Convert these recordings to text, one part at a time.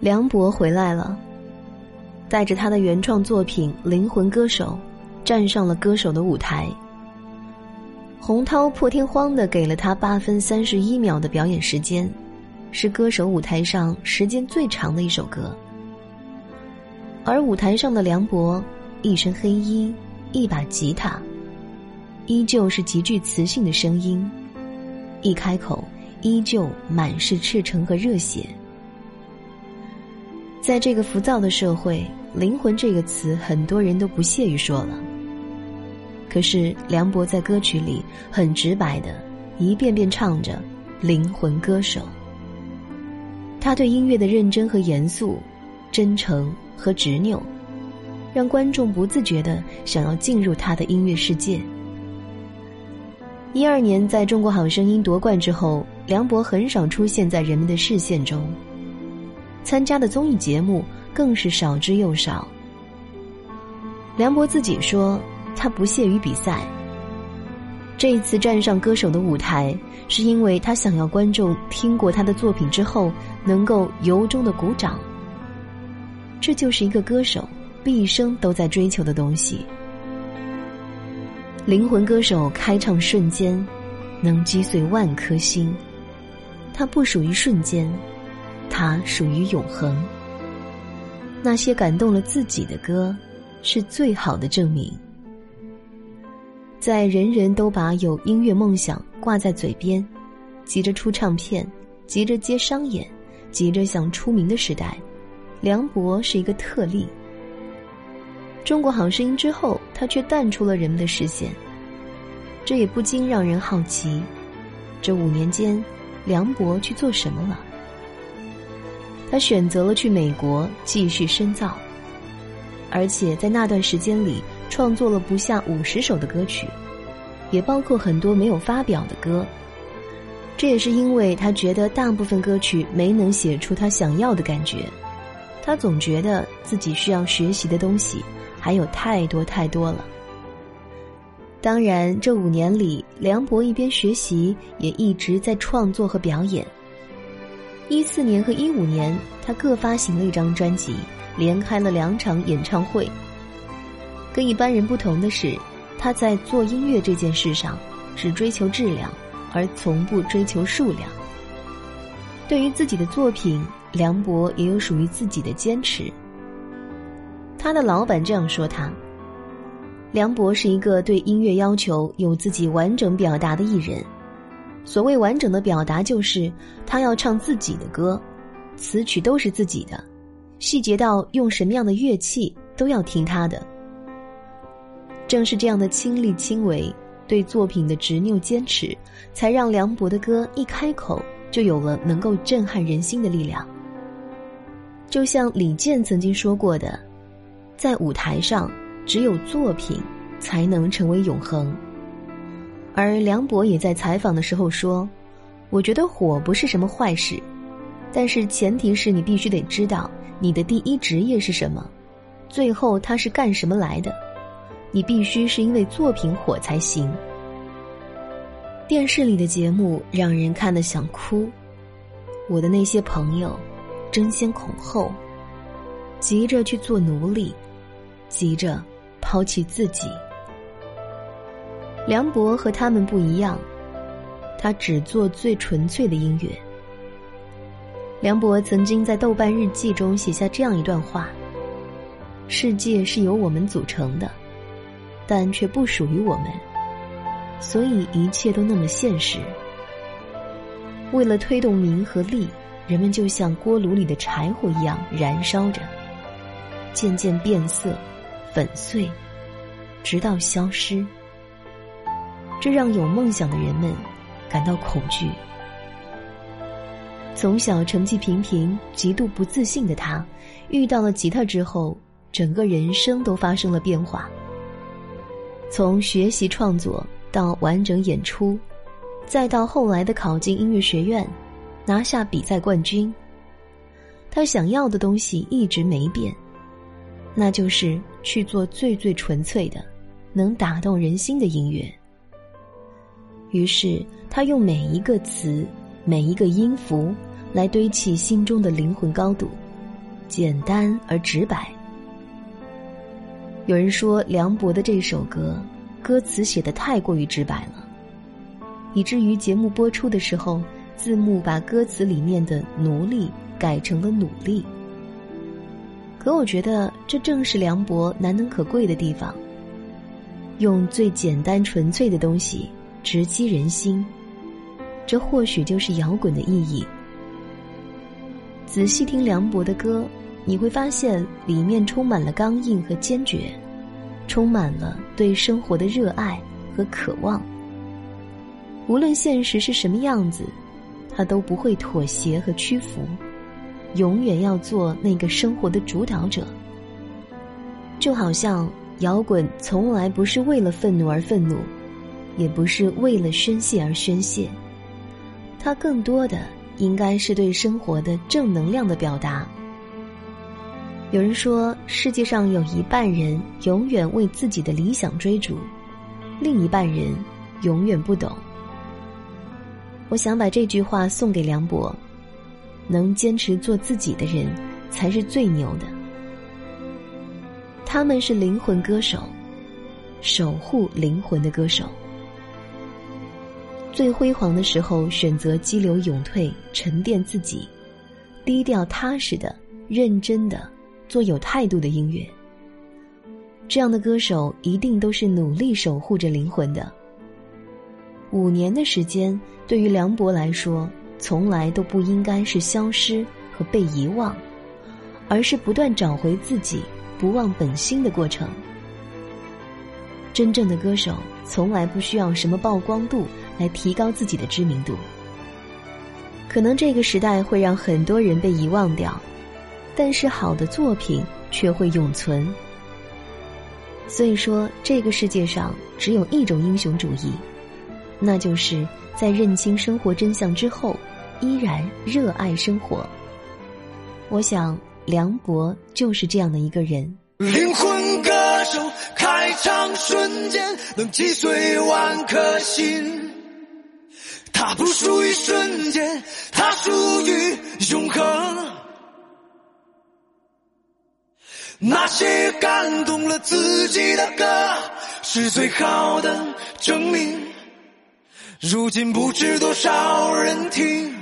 梁博回来了，带着他的原创作品《灵魂歌手》，站上了歌手的舞台。洪涛破天荒的给了他八分三十一秒的表演时间，是歌手舞台上时间最长的一首歌。而舞台上的梁博，一身黑衣，一把吉他，依旧是极具磁性的声音，一开口。依旧满是赤诚和热血。在这个浮躁的社会，“灵魂”这个词很多人都不屑于说了。可是梁博在歌曲里很直白的一遍遍唱着“灵魂歌手”。他对音乐的认真和严肃、真诚和执拗，让观众不自觉的想要进入他的音乐世界。一二年，在中国好声音夺冠之后，梁博很少出现在人们的视线中，参加的综艺节目更是少之又少。梁博自己说，他不屑于比赛。这一次站上歌手的舞台，是因为他想要观众听过他的作品之后，能够由衷的鼓掌。这就是一个歌手毕生都在追求的东西。灵魂歌手开唱瞬间，能击碎万颗心。它不属于瞬间，它属于永恒。那些感动了自己的歌，是最好的证明。在人人都把有音乐梦想挂在嘴边，急着出唱片，急着接商演，急着想出名的时代，梁博是一个特例。中国好声音之后，他却淡出了人们的视线。这也不禁让人好奇：这五年间，梁博去做什么了？他选择了去美国继续深造，而且在那段时间里创作了不下五十首的歌曲，也包括很多没有发表的歌。这也是因为他觉得大部分歌曲没能写出他想要的感觉，他总觉得自己需要学习的东西。还有太多太多了。当然，这五年里，梁博一边学习，也一直在创作和表演。一四年和一五年，他各发行了一张专辑，连开了两场演唱会。跟一般人不同的是，他在做音乐这件事上，只追求质量，而从不追求数量。对于自己的作品，梁博也有属于自己的坚持。他的老板这样说：“他，梁博是一个对音乐要求有自己完整表达的艺人。所谓完整的表达，就是他要唱自己的歌，词曲都是自己的，细节到用什么样的乐器都要听他的。正是这样的亲力亲为，对作品的执拗坚持，才让梁博的歌一开口就有了能够震撼人心的力量。就像李健曾经说过的。”在舞台上，只有作品才能成为永恒。而梁博也在采访的时候说：“我觉得火不是什么坏事，但是前提是你必须得知道你的第一职业是什么，最后他是干什么来的。你必须是因为作品火才行。”电视里的节目让人看得想哭，我的那些朋友争先恐后，急着去做奴隶。急着抛弃自己。梁博和他们不一样，他只做最纯粹的音乐。梁博曾经在豆瓣日记中写下这样一段话：“世界是由我们组成的，但却不属于我们，所以一切都那么现实。为了推动名和利，人们就像锅炉里的柴火一样燃烧着，渐渐变色。”粉碎，直到消失。这让有梦想的人们感到恐惧。从小成绩平平、极度不自信的他，遇到了吉他之后，整个人生都发生了变化。从学习创作到完整演出，再到后来的考进音乐学院，拿下比赛冠军，他想要的东西一直没变。那就是去做最最纯粹的，能打动人心的音乐。于是他用每一个词、每一个音符，来堆砌心中的灵魂高度，简单而直白。有人说梁博的这首歌，歌词写的太过于直白了，以至于节目播出的时候，字幕把歌词里面的“奴隶”改成了“努力”。可我觉得这正是梁博难能可贵的地方，用最简单纯粹的东西直击人心，这或许就是摇滚的意义。仔细听梁博的歌。你会发现，里面充满了刚硬和坚决，充满了对生活的热爱和渴望。无论现实是什么样子，他都不会妥协和屈服，永远要做那个生活的主导者。就好像摇滚从来不是为了愤怒而愤怒，也不是为了宣泄而宣泄，它更多的应该是对生活的正能量的表达。有人说，世界上有一半人永远为自己的理想追逐，另一半人永远不懂。我想把这句话送给梁博：能坚持做自己的人，才是最牛的。他们是灵魂歌手，守护灵魂的歌手。最辉煌的时候，选择激流勇退，沉淀自己，低调踏实的，认真的。做有态度的音乐，这样的歌手一定都是努力守护着灵魂的。五年的时间，对于梁博来说，从来都不应该是消失和被遗忘，而是不断找回自己、不忘本心的过程。真正的歌手，从来不需要什么曝光度来提高自己的知名度。可能这个时代会让很多人被遗忘掉。但是好的作品却会永存。所以说，这个世界上只有一种英雄主义，那就是在认清生活真相之后，依然热爱生活。我想，梁博就是这样的一个人。灵魂歌手开场瞬间能击碎万颗心，它不属于瞬间，它属于永恒。那些感动了自己的歌，是最好的证明。如今不知多少人听。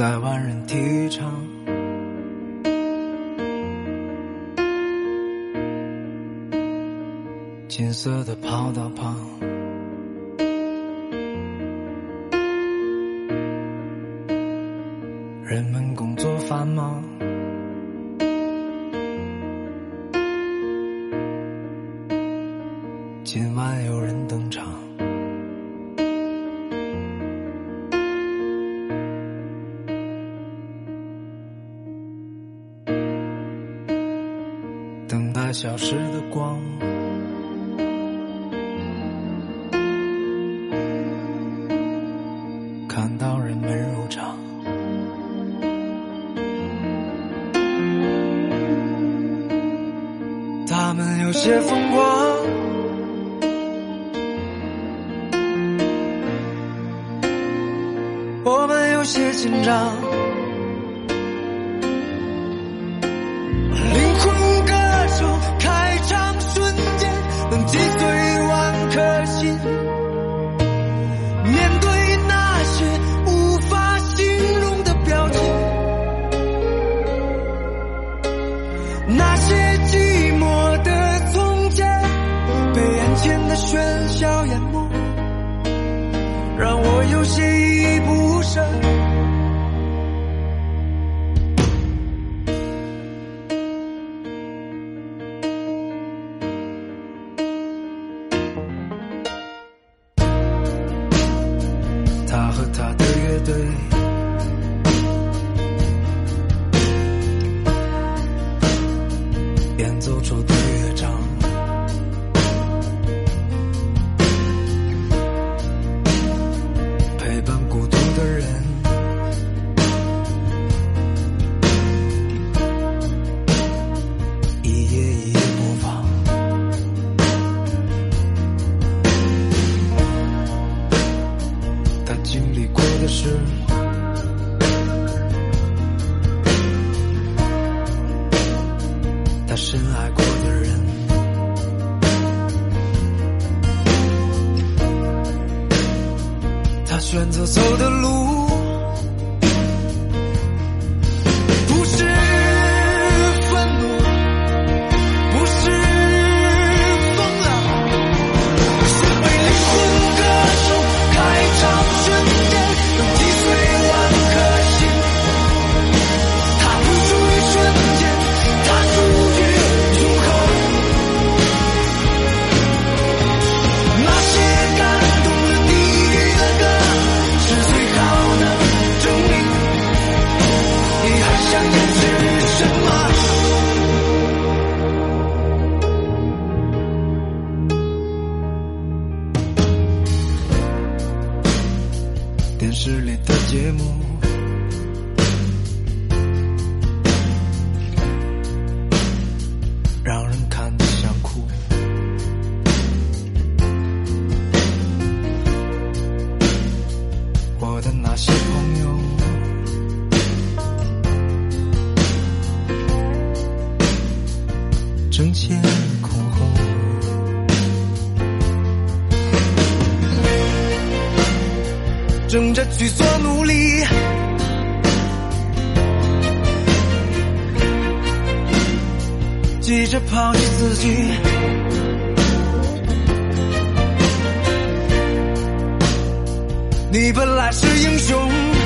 在万人体育场，金色的跑道旁，消失的光，看到人们入场，他们有些疯狂，我们有些紧张。那些寂寞的从前被眼前的喧嚣淹没让我有些依依不舍。过的是，他深爱过的人，他选择走的路。电视里的节目，让人看得想哭。我的那些朋友，争先争着去做努力，急着抛弃自己。你本来是英雄。